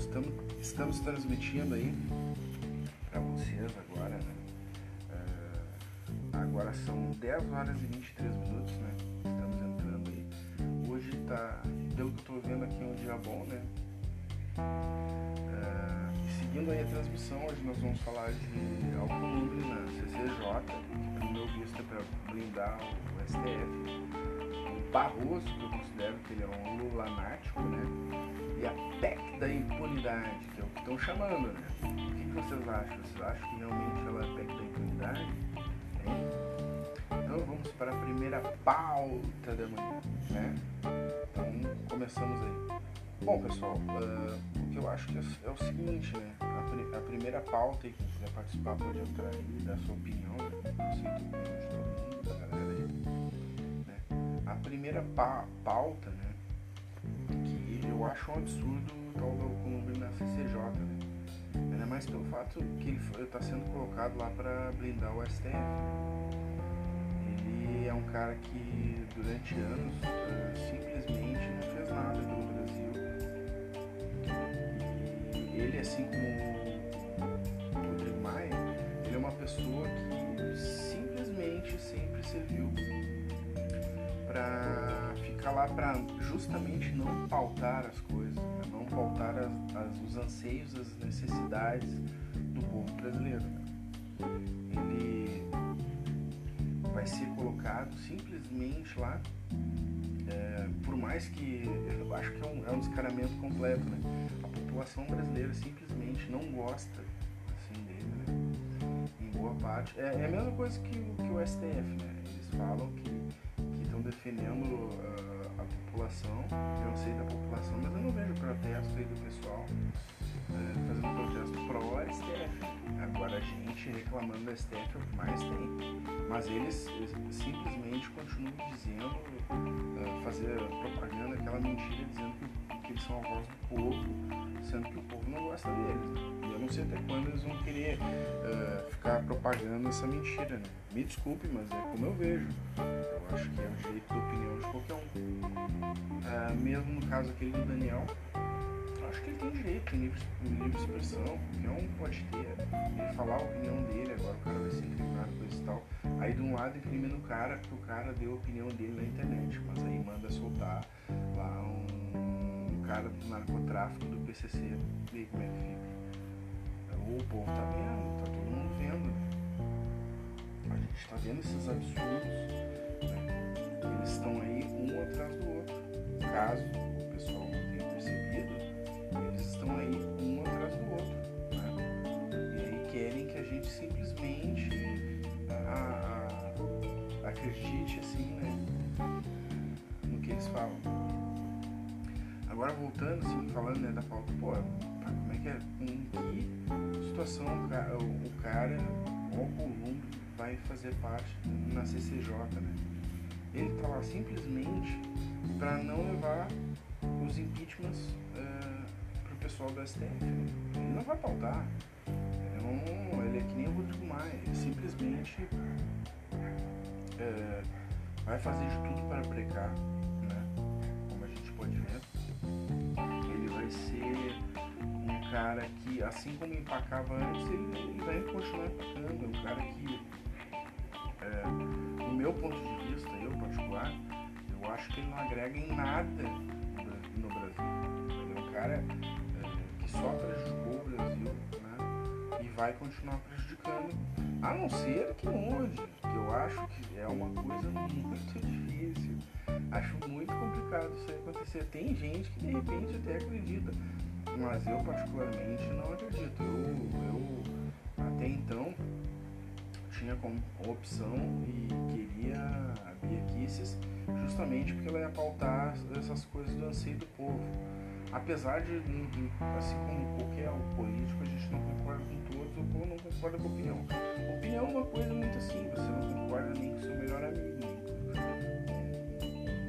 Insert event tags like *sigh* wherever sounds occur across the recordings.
estamos, estamos transmitindo aí para vocês agora, né? Uh, agora são 10 horas e 23 minutos, né? Estamos entrando aí. Hoje tá, pelo que eu tô vendo aqui, um dia bom, né? Uh, seguindo aí a transmissão, hoje nós vamos falar de Alcolumbre na CCJ, que pelo meu visto é para blindar o STF. O Barroso, que eu considero que ele é um lulanático, né? E a PEC da impunidade, que é o que estão chamando, né? O que, vocês acham? Vocês acham que realmente ela é PEC da impunidade? Então vamos para a primeira pauta da manhã, né? Então começamos aí. Bom pessoal, uh, o que eu acho que é, é o seguinte, né? A, a, primeira pauta, e quem quiser participar pode entrar aí e dar sua opinião, né? De todo mundo, da galera aí. Né? A primeira pa pauta, né? Eu acho um absurdo o tal do clube na CCJ, né? Ainda mais pelo fato que ele está sendo colocado lá para blindar o STF. Ele é um cara que durante anos uh, simplesmente não fez nada pelo Brasil ele, assim como o Rodrigo Maia, ele é uma pessoa que simplesmente sempre serviu lá para justamente não pautar as coisas, né? não pautar as, as, os anseios, as necessidades do povo brasileiro. Né? Ele vai ser colocado simplesmente lá, é, por mais que eu acho que é um, é um descaramento completo, né? população brasileira simplesmente não gosta assim, dele, né? Em boa parte. É, é, a mesma coisa que, que o STF, né? Eles falam que estão defendendo uh, a população, eu sei da população, mas eu não vejo protesto aí do pessoal uh, fazendo protesto pró STF. Agora a gente reclamando do STF é o que mais tem. Mas eles, eles simplesmente continuam dizendo, uh, fazer propaganda, aquela mentira dizendo que, que eles são a voz do povo sendo que o povo não gosta deles. Eu não sei até quando eles vão querer uh, ficar propagando essa mentira, né? Me desculpe, mas é como eu vejo. Acho que é um jeito de opinião de qualquer um. Uh, mesmo no caso aquele do Daniel, acho que ele tem direito, tem livre, livre expressão, qualquer um pode ter. Ele falar a opinião dele, agora o cara vai ser incriminado com isso e tal. Aí de um lado incrimina o cara porque o cara deu a opinião dele na internet, mas aí manda soltar lá um cara do narcotráfico do PCC. E como é que fica? O povo tá vendo, tá todo mundo vendo. A gente tá vendo esses absurdos, né? Eles estão aí um atrás do outro. Caso o pessoal não tenha percebido, eles estão aí um atrás do outro. Né? E aí querem que a gente simplesmente a, a, acredite assim, né? No que eles falam. Agora voltando, assim, falando né, da pauta, pô, como é que é? Em que situação o cara, o cara o Columbo vai fazer parte na CCJ, né? Ele tá lá simplesmente para não levar os impeachments uh, pro pessoal do STF. Né? Ele não vai pautar. Ele, não, ele é que nem o Rodrigo Maia. Ele simplesmente uh, vai fazer de tudo para precar cara que, assim como empacava antes, ele, ele vai continuar empacando. É um cara que, é, no meu ponto de vista, eu acho que ele não agrega em nada no Brasil. Ele é um cara é, que só prejudicou o Brasil né, e vai continuar prejudicando, a não ser que mude, que eu acho que é uma coisa muito difícil. Acho muito complicado isso acontecer. Tem gente que de repente até acredita mas eu particularmente não acredito. Eu, eu até então tinha como opção e queria a Bia Kisses justamente porque ela ia pautar essas coisas do anseio do povo. Apesar de, assim como qualquer político, a gente não concorda com todos, o povo não concorda com a opinião. Opinião é uma coisa muito assim, você não concorda nem com seu melhor amigo, nem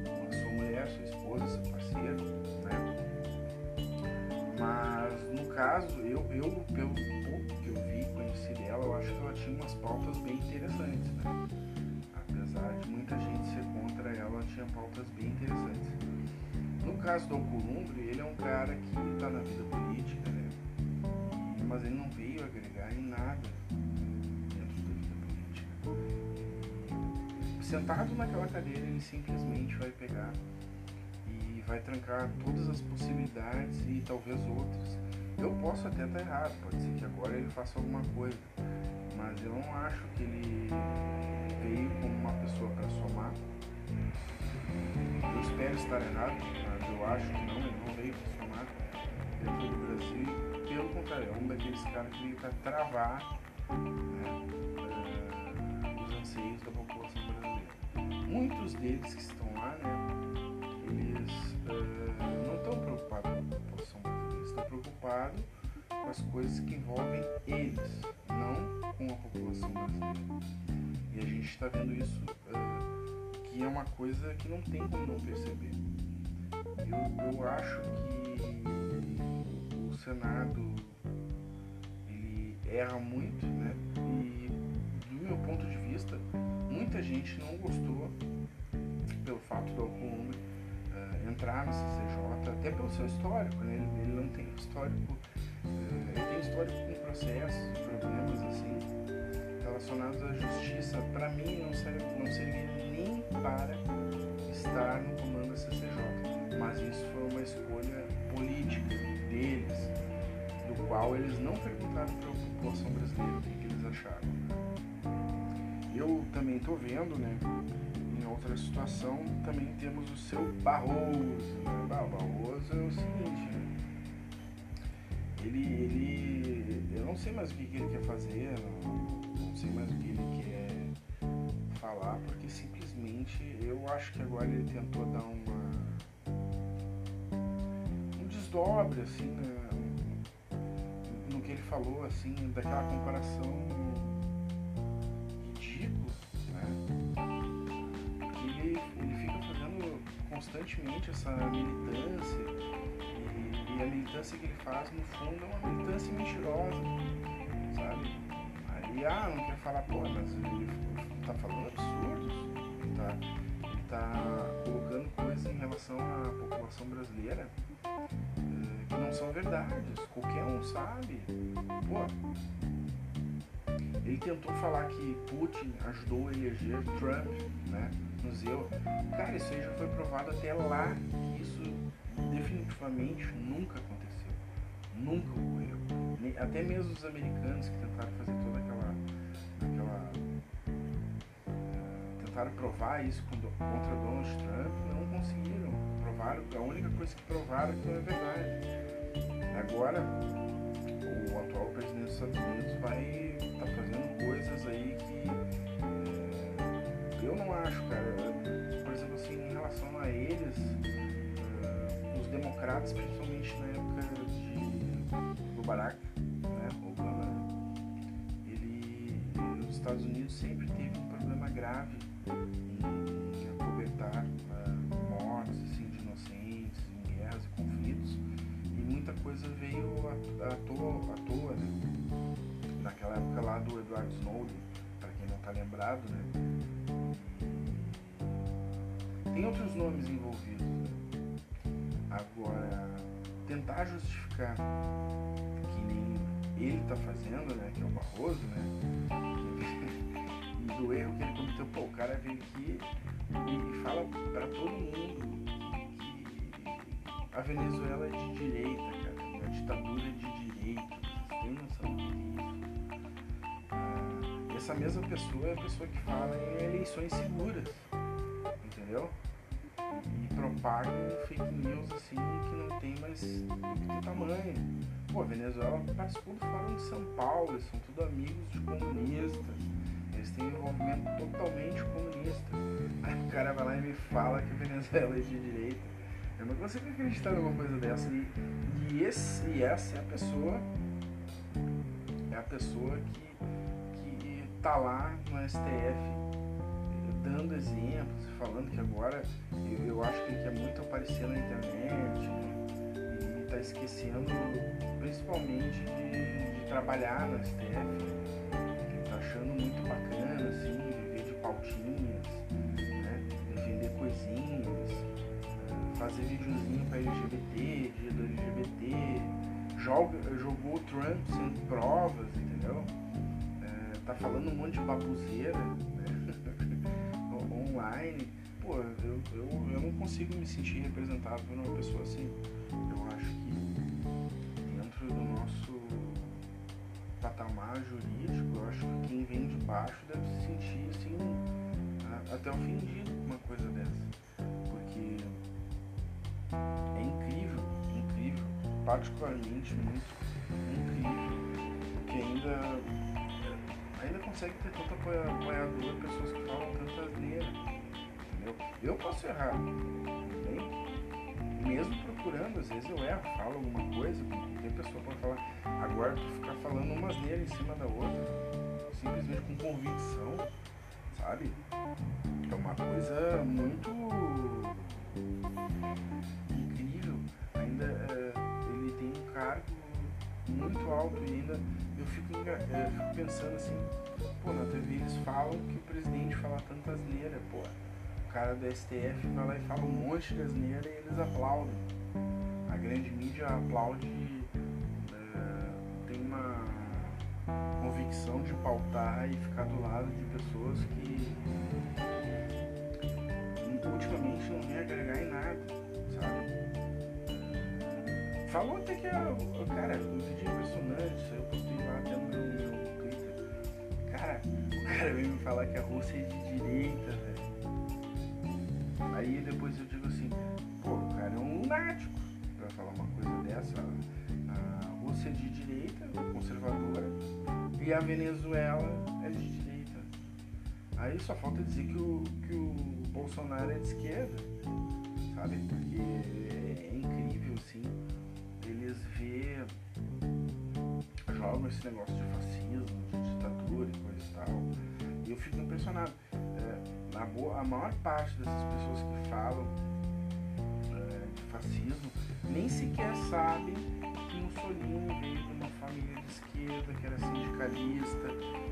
com a sua mulher, sua esposa, seu parceiro mas no caso, eu, eu pelo pautas bem interessantes, né? Apesar de muita gente ser contra ela, tinha pautas bem interessantes. No caso do Alcolumbre, ele é um cara que está na vida política, né? Mas ele não veio agregar em nada dentro da vida política. Sentado naquela cadeira, ele simplesmente vai pegar e vai trancar todas as possibilidades e talvez outras. Eu posso até estar errado, pode ser que agora ele faça alguma coisa mas eu não acho que ele veio como uma pessoa para somar. Eu espero estar errado, mas eu acho que não, ele não veio para somar dentro do Brasil. Pelo contrário, é um daqueles caras que veio para travar né, uh, os anseios da população brasileira. Muitos deles que estão lá, né, eles uh, não estão preocupados com a população brasileira, estão preocupados com as coisas que envolvem eles, não com a população brasileira. E a gente está vendo isso uh, que é uma coisa que não tem como não perceber. Eu, eu acho que o Senado ele erra muito, né? E do meu ponto de vista, muita gente não gostou pelo fato do Alcolumbre uh, entrar no CCJ, até pelo seu histórico, né? Ele, ele não tem histórico, tem histórico com processos, problemas assim, relacionados à justiça. Para mim, não, serve, não servia nem para estar no comando da CCJ, mas isso foi uma escolha política deles, do qual eles não perguntaram para a população brasileira o que, que eles acharam. Eu também estou vendo, né? Em outra situação, também temos o seu Barroso. Barroso é o seguinte? Ele, ele. Eu não sei mais o que, que ele quer fazer, não, não sei mais o que ele quer falar, porque simplesmente eu acho que agora ele tentou dar uma. um desdobre, assim, né? no que ele falou, assim, daquela comparação ridícula, né? Porque ele, ele fica fazendo constantemente essa militância a militância que ele faz, no fundo, é uma militância mentirosa, sabe? Aí, ah, não quer falar, pô, mas ele tá falando absurdos, ele tá, ele tá colocando coisas em relação à população brasileira que não são verdades. Qualquer um sabe. Pô, ele tentou falar que Putin ajudou a eleger Trump, né? Nos eu. Cara, isso aí já foi provado até lá nunca aconteceu. Nunca ocorreu. Até mesmo os americanos que tentaram fazer toda aquela. aquela uh, tentaram provar isso contra Donald Trump, não conseguiram. Provaram, a única coisa que provaram que não é verdade. Agora, o atual presidente dos Estados Unidos vai estar tá fazendo coisas aí que é, eu não acho, cara. Por exemplo, assim, em relação a eles, democratas, principalmente na época de, do Barack né, Obama, ele, os Estados Unidos sempre teve um problema grave em, em acobertar uh, mortes assim, de inocentes em guerras e conflitos muita coisa veio à, toa, à toa né? Naquela época lá do Edward Snowden, para quem não está lembrado, né? Tem outros nomes envolvidos. Tentar justificar que nem ele está fazendo, né? Que é o Barroso, né? *laughs* do erro que ele cometeu, pô, o cara veio aqui e fala para todo mundo a Venezuela é de direita, cara. Uma ditadura de direita. Vocês têm noção do que é isso? Ah, essa mesma pessoa é a pessoa que fala em eleições seguras. Entendeu? Propagam fake news assim que não tem mais tamanho. Pô, a Venezuela participou do Fórum de São Paulo, eles são tudo amigos de comunistas. Eles têm envolvimento totalmente comunista. Aí o cara vai lá e me fala que a Venezuela é de direita. Eu não consigo acreditar numa coisa dessa. E, e, esse, e essa é a pessoa. É a pessoa que, que tá lá no STF dando exemplos e falando que agora eu, eu, acho que ele quer muito aparecer na internet e tá esquecendo principalmente de, de trabalhar no STF. Ele tá achando muito bacana, assim, viver de pautinhas, né? coisinhas fazer videozinho pra LGBT, dia do LGBT, joga, jogou o Trump sem provas, entendeu? É, tá falando um monte de babuzeira? Online. Pô, eu, eu, eu não consigo me sentir representado por uma pessoa assim. Eu acho que dentro do nosso patamar jurídico, eu acho que quem vem de baixo deve se sentir assim, até ofendido com uma coisa dessa. Porque é incrível, incrível, particularmente muito incrível que ainda ainda consegue ter tanto apoiador, pessoas que falam tanta asneira. Entendeu? Eu posso errar, bem? mesmo procurando, às vezes eu erro, falo alguma coisa, tem pessoa pode falar, agora tu ficar falando uma asneira em cima da outra, simplesmente com convicção, sabe? É uma coisa muito incrível. Ainda é, ele tem um cargo muito alto e ainda eu fico, é, fico pensando assim, pô, na TV eles falam que o presidente fala tanta asneira, pô. Cara do STF vai lá e fala um monte de asneira e eles aplaudem. A grande mídia aplaude, é, tem uma convicção de pautar e ficar do lado de pessoas que ultimamente não vem agregar em nada, sabe? Falou até que, cara, o vídeo impressionante, eu postei lá até no meu, meu Twitter. Cara, o cara veio me falar que a Rússia é de direita, velho. Aí depois eu digo assim, pô, o cara é um lunático pra falar uma coisa dessa. A Rússia é de direita, conservadora, e a Venezuela é de direita. Aí só falta dizer que o, que o Bolsonaro é de esquerda, sabe? Porque é incrível, assim eles vê jogam esse negócio de fascismo, de ditadura e coisa e tal. E eu fico impressionado. Na boa, a maior parte dessas pessoas que falam é, de fascismo nem sequer sabem que Mussolini veio de uma família de esquerda, que era sindicalista,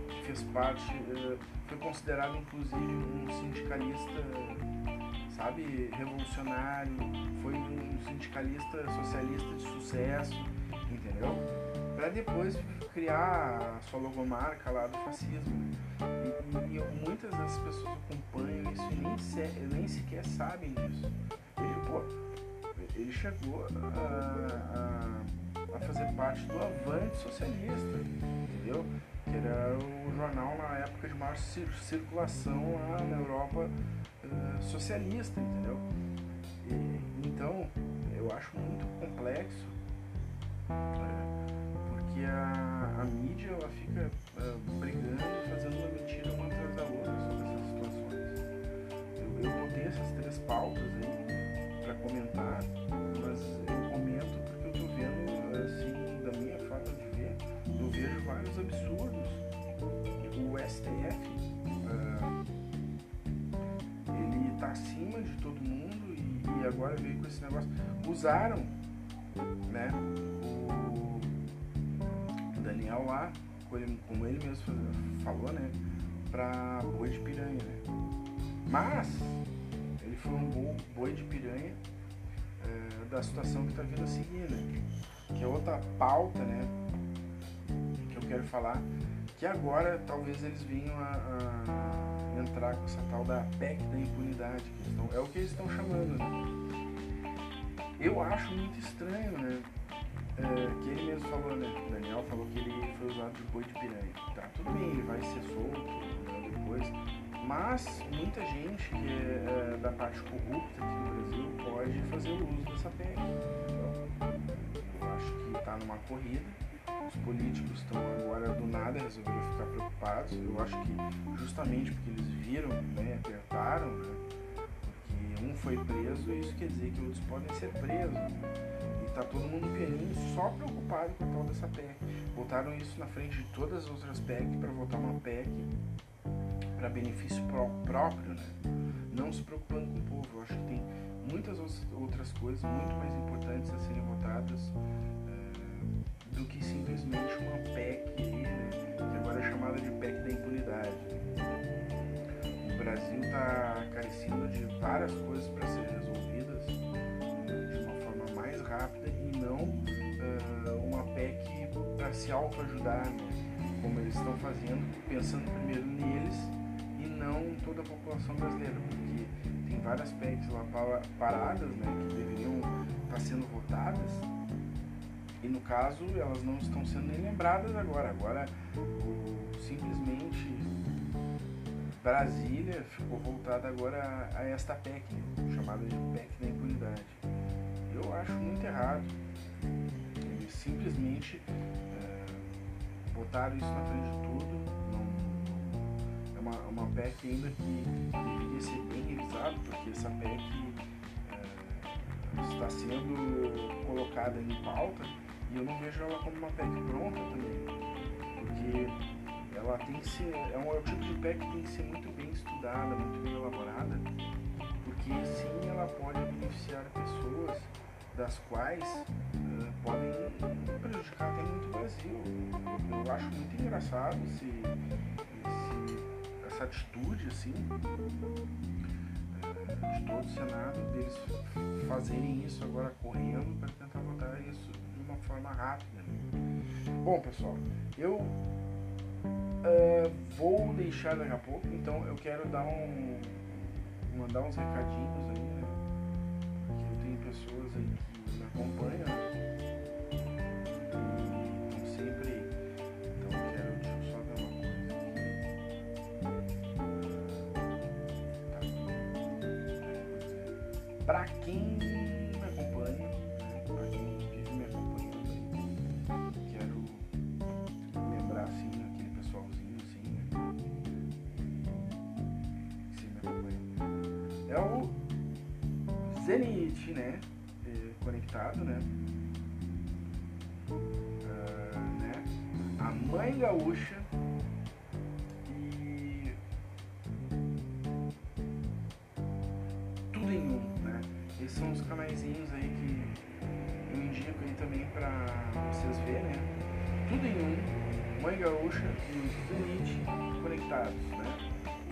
que fez parte, é, foi considerado inclusive um sindicalista sabe, revolucionário, foi um sindicalista socialista de sucesso, entendeu? Para depois criar a sua logomarca lá do fascismo. E, e, muitas das pessoas acompanham isso e nem, se, nem sequer sabem disso. Ele, pô, ele chegou a, a, a fazer parte do Avante Socialista, entendeu? Que era o jornal na época de maior circulação lá na Europa uh, socialista, entendeu? E, então, eu acho muito complexo, uh, porque a, a, mídia ela fica uh, brigando e fazendo uma mentira uma atrás da outra sobre essas situações. Eu, eu botei essas três pautas aí para comentar, mas eu comento porque eu tô vendo, assim, da minha forma de ver, eu vejo vários absurdos. O STF tá acima de todo mundo e, e agora veio com esse negócio. Usaram, né, Daniel lá, como ele mesmo falou, né, pra boi de piranha, né. Mas ele foi um boi de piranha é, da situação que tá vindo a seguir, né, que é outra pauta, né, que eu quero falar, que agora talvez eles venham a, a entrar com essa tal da PEC da impunidade, estão, é o que eles estão chamando, né? Eu acho muito estranho, né? É, que ele mesmo falou, né? O Daniel falou que ele foi usado de boi de piranha. Tá, tudo bem, ele vai ser solto né, depois, mas muita gente que é, é da parte corrupta aqui no Brasil pode fazer uso dessa PEC. Então, eu acho que está numa corrida os políticos estão agora do nada resolveram ficar preocupados. Eu acho que justamente porque eles viram, né, apertaram, né, porque um foi preso, isso quer dizer que outros podem ser presos. Tá todo mundo pianinho só preocupado com a tal dessa PEC. Botaram isso na frente de todas as outras PEC para votar uma PEC para benefício pró próprio, né? Não se preocupando com o povo. Eu acho que tem muitas outras coisas muito mais importantes a serem votadas do que simplesmente uma PEC né, que agora é chamada de PEC da impunidade. O Brasil está carecendo de várias coisas para serem resolvidas rápida e não uh, uma PEC para se autoajudar, né, como eles estão fazendo, pensando primeiro neles e não toda a população brasileira, porque tem várias PECs lá paradas, né, que deveriam estar tá sendo votadas, e no caso elas não estão sendo nem lembradas agora. Agora simplesmente Brasília ficou voltada agora a, esta PEC, chamada de PEC da impunidade. Eu acho muito errado. Eles simplesmente é, botaram isso na frente de tudo. Não, é uma, uma PEC ainda que deveria ser bem revisada, porque essa PEC é, está sendo colocada em pauta e eu não vejo ela como uma PEC pronta também. Porque ela tem que ser, é um, é tipo de PEC que tem que ser muito bem estudada, muito bem elaborada, porque sim ela pode beneficiar pessoas das quais uh, podem prejudicar até muito o Brasil. Eu acho muito engraçado esse, esse, essa atitude assim uh, de todo o Senado deles fazerem isso agora correndo para tentar votar isso de uma forma rápida. Bom pessoal, eu Uh, vou deixar daqui a pouco, então eu quero dar um. mandar uns recadinhos aí, né? Porque eu tenho pessoas aí que Conectado, né? Uh, né? A Mãe Gaúcha e tudo em um, né? Esses são os canaizinhos aí que eu indico aí também para vocês verem, né? Tudo em um, Mãe Gaúcha e Zenit conectados, né?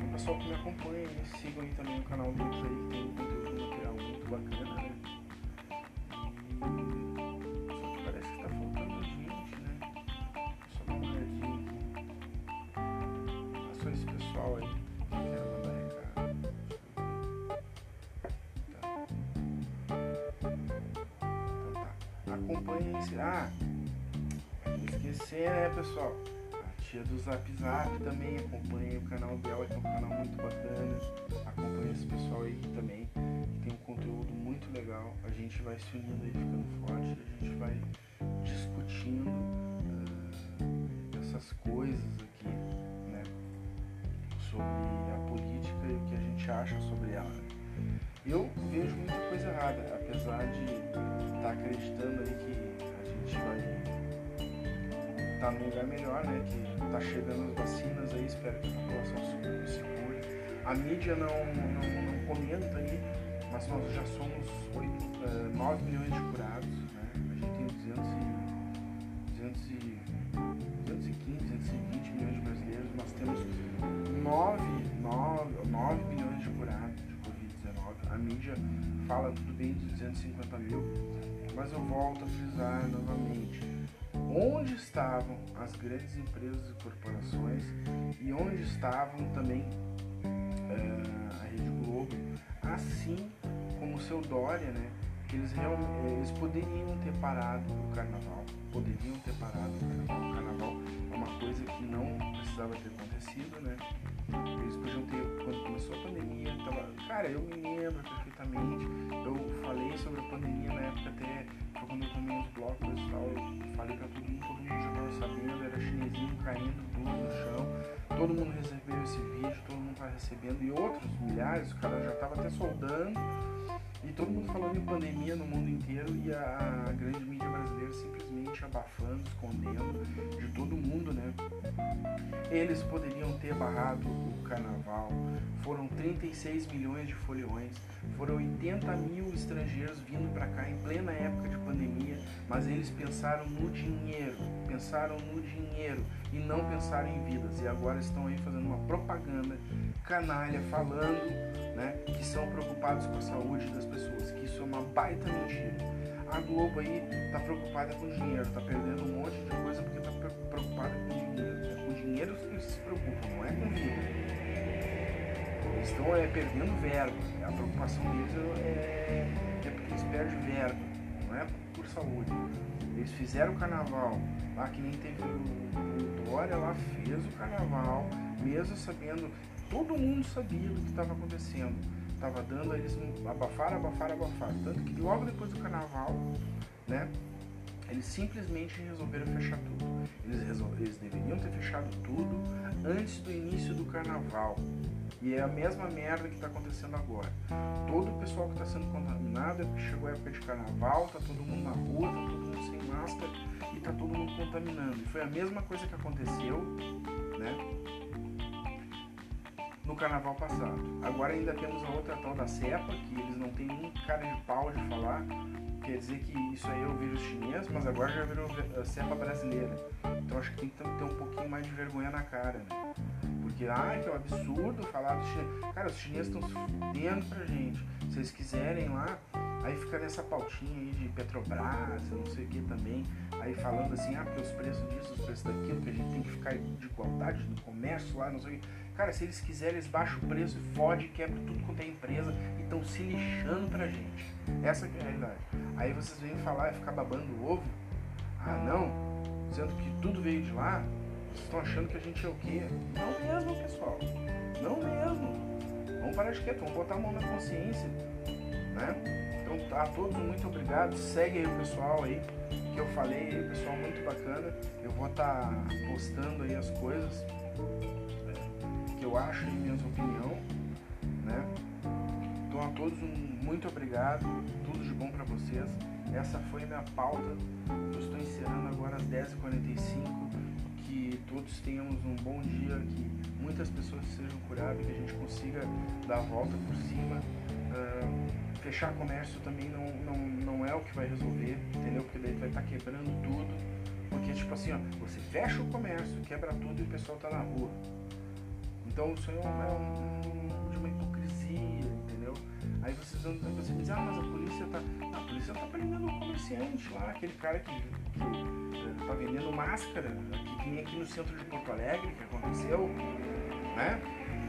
O pessoal que me acompanha, sigam aí também o canal deles aí que tem conteúdo material bacana, né? Ah! Esquecer, né, pessoal? A tia do Zap Zap também acompanha o canal dela, que é um canal muito bacana. Acompanha esse pessoal aí também tem um conteúdo muito legal. A gente vai se unindo e ficando forte, a gente vai discutindo uh, essas coisas aqui, né? Sobre a política e o que a gente acha sobre ela. Eu vejo muita coisa errada, apesar de estar tá acreditando aí que a gente vai estar tá num lugar melhor, né? Que tá chegando as vacinas aí, espero que a população se cure. A mídia não, não, não comenta aí mas nós já somos 8, uh, 9 milhões de curados, né? a gente tem 200 e, 200 e, 215, 220 milhões de brasileiros, nós temos 9, 9, 9 milhões mídia fala tudo bem de 250 mil, mas eu volto a frisar novamente. Onde estavam as grandes empresas e corporações e onde estavam também uh, a Rede Globo, assim como o seu Dória, né? Que eles, realmente, eles poderiam ter parado o carnaval, poderiam ter parado o carnaval. O carnaval é uma coisa que não precisava ter acontecido, né? Eles podiam ter, quando começou a pandemia, tava, cara, eu me lembro perfeitamente, eu falei sobre a pandemia na época até, quando eu tomei os blocos e tal, eu falei pra todo mundo, todo mundo já tava sabendo, era chinesinho caindo tudo no chão, todo mundo recebeu esse vídeo, todo mundo tá recebendo, e outros milhares, o cara já tava até soldando, e todo mundo falando em pandemia no mundo inteiro e a, a grande mídia brasileira simplesmente abafando, escondendo de todo mundo, né? Eles poderiam ter barrado o carnaval. Foram 36 milhões de foliões, foram 80 mil estrangeiros vindo para cá em plena época de pandemia, mas eles pensaram no dinheiro, pensaram no dinheiro e não pensaram em vidas. E agora estão aí fazendo uma propaganda canalha falando né, que são preocupados com a saúde das pessoas, que isso é uma baita mentira. A Globo aí tá preocupada com dinheiro, tá perdendo um monte de coisa porque tá preocupada com dinheiro. É eles se preocupam, não é com vida. estão é, perdendo verba. A preocupação deles é, é porque eles perdem verba, não é por saúde. Eles fizeram o carnaval, lá que nem teve o, o Dória lá fez o carnaval, mesmo sabendo, todo mundo sabia do que estava acontecendo. Estava dando, eles abafaram, abafaram, abafaram. Tanto que logo depois do carnaval, né? Eles simplesmente resolveram fechar tudo. Eles, resol... eles deveriam ter fechado tudo antes do início do carnaval. E é a mesma merda que está acontecendo agora. Todo o pessoal que está sendo contaminado é porque chegou a época de carnaval, tá todo mundo na rua, tá todo mundo sem máscara e tá todo mundo contaminando. E foi a mesma coisa que aconteceu, né? No carnaval passado. Agora ainda temos a outra tal da cepa, que eles não têm nem cara de pau de falar, quer dizer que isso aí é o vírus chinês, mas agora já virou a cepa brasileira. Então acho que tem que ter um pouquinho mais de vergonha na cara, né? Porque, ah, que é um absurdo falar do chinês. Cara, os chineses estão se fudendo pra gente. Se eles quiserem lá, aí fica nessa pautinha aí de Petrobras, não sei o que também. Aí falando assim, ah, porque os preços disso, os preços daquilo, que a gente tem que ficar de igualdade no comércio lá, não sei o que. Cara, se eles quiserem, eles baixam o preço, fode, quebra tudo quanto é empresa e estão se lixando pra gente. Essa é a realidade. Aí vocês vêm falar e ficar babando o ovo. Ah, não, sendo que tudo veio de lá, vocês estão achando que a gente é o quê? Não mesmo, pessoal. Não mesmo. Vamos parar de quieto, vamos botar a mão na consciência. Né? Então, a todos, muito obrigado. Segue aí o pessoal aí que eu falei pessoal, muito bacana. Eu vou estar tá postando aí as coisas eu acho e minha opinião, né? Então a todos um muito obrigado, tudo de bom para vocês. Essa foi minha pauta. Eu estou encerrando agora às 10h45. Que todos tenhamos um bom dia, que muitas pessoas sejam curadas, que a gente consiga dar a volta por cima. Uh, fechar comércio também não, não, não é o que vai resolver, entendeu? Porque daí vai estar tá quebrando tudo. Porque, tipo assim, ó, você fecha o comércio, quebra tudo e o pessoal tá na rua. Então isso é, um, é um, uma hipocrisia, entendeu? Aí vocês vão você diz, ah, mas a polícia tá. A polícia tá prendendo o comerciante lá, aquele cara que, que eh, tá vendendo máscara, que, nem aqui no centro de Porto Alegre, que aconteceu, né?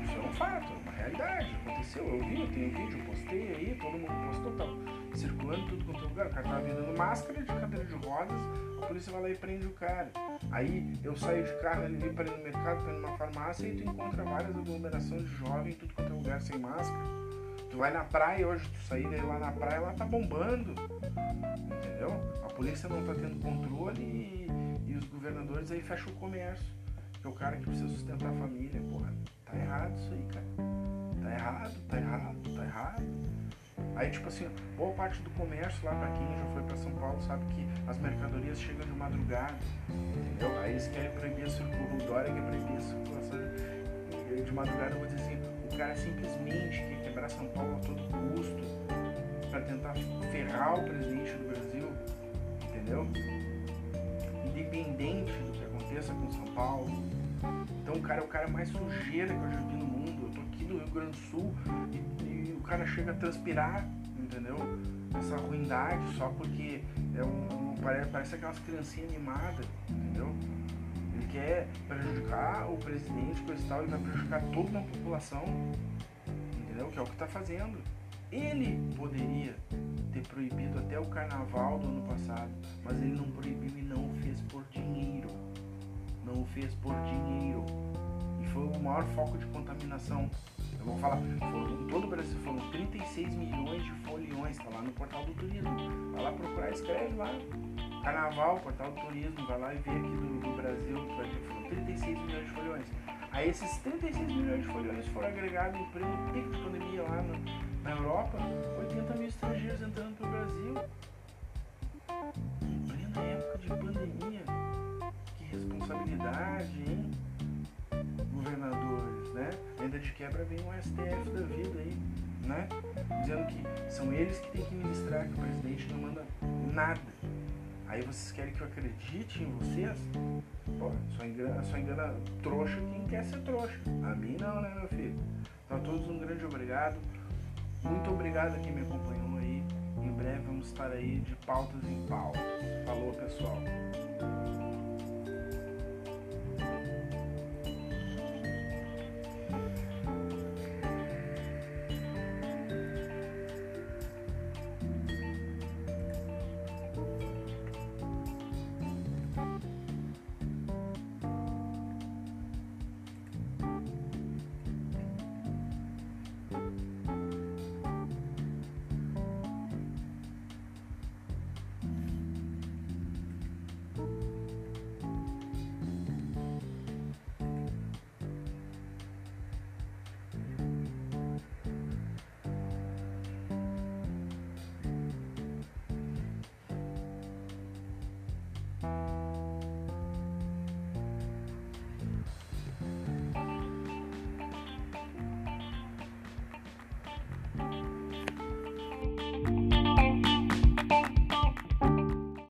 Isso é um fato, é uma realidade, aconteceu, eu vi, eu tenho vídeo, postei aí, todo mundo postou, tá circulando tudo quanto é lugar, o cara tava vendendo máscara de cadeira de rodas, a polícia vai lá e prende o cara. Aí eu saio de carro ali para ir no mercado, para ir numa farmácia e tu encontra várias aglomerações de jovens, tudo quanto é lugar sem máscara. Tu vai na praia hoje, tu sair lá na praia, lá tá bombando. Entendeu? A polícia não tá tendo controle e, e os governadores aí fecham o comércio. Que é o cara que precisa sustentar a família, porra. Tá errado isso aí, cara. Tá errado, tá errado, tá errado. Aí, tipo assim, boa parte do comércio lá pra quem já foi pra São Paulo sabe que as mercadorias chegam de madrugada, entendeu? Aí eles querem proibir a circulação, o Dória quer proibir a circulação de madrugada, eu vou dizer assim, o cara simplesmente quer quebrar São Paulo a todo custo pra tentar ferrar o presidente do Brasil, entendeu? Independente do que aconteça com São Paulo. Então o cara é o cara mais sujeira que eu já vi no mundo. No Rio Grande do Sul e cara chega a transpirar, entendeu? Essa ruindade só porque é um, parece, parece aquelas criancinhas animadas, entendeu? Ele quer prejudicar o presidente, coisa e tal, ele vai prejudicar toda uma população, entendeu? Que é o que está fazendo. Ele poderia ter proibido até o carnaval do ano passado, mas ele não proibiu e não fez por dinheiro. Não fez por dinheiro. E foi o maior foco de contaminação eu vou falar, foram, todo o Brasil foram 36 milhões de foliões, tá lá no portal do turismo. Vai lá procurar, escreve lá. Carnaval, portal do turismo, vai lá e vê aqui do, do Brasil, vai ver, foram 36 milhões de foliões. Aí esses 36 milhões de foliões foram agregados em pleno pico de pandemia lá no, na Europa, 80 mil estrangeiros entrando pro Brasil. Em plena época de pandemia. Que responsabilidade, hein? Governadores, né? Ainda de quebra vem um STF da vida aí, né? Dizendo que são eles que têm que ministrar, que o presidente não manda nada. Aí vocês querem que eu acredite em vocês? Pô, só engana, só engana trouxa quem quer ser trouxa. A mim não, né, meu filho? Então a todos um grande obrigado. Muito obrigado a quem me acompanhou aí. Em breve vamos estar aí de pautas em pautas. Falou, pessoal.